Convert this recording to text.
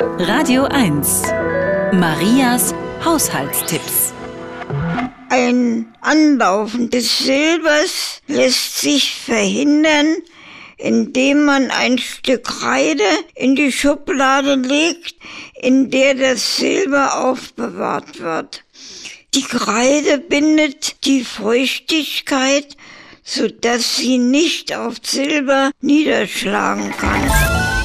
Radio 1. Marias Haushaltstipps. Ein Anlaufen des Silbers lässt sich verhindern, indem man ein Stück Kreide in die Schublade legt, in der das Silber aufbewahrt wird. Die Kreide bindet die Feuchtigkeit, so dass sie nicht auf Silber niederschlagen kann.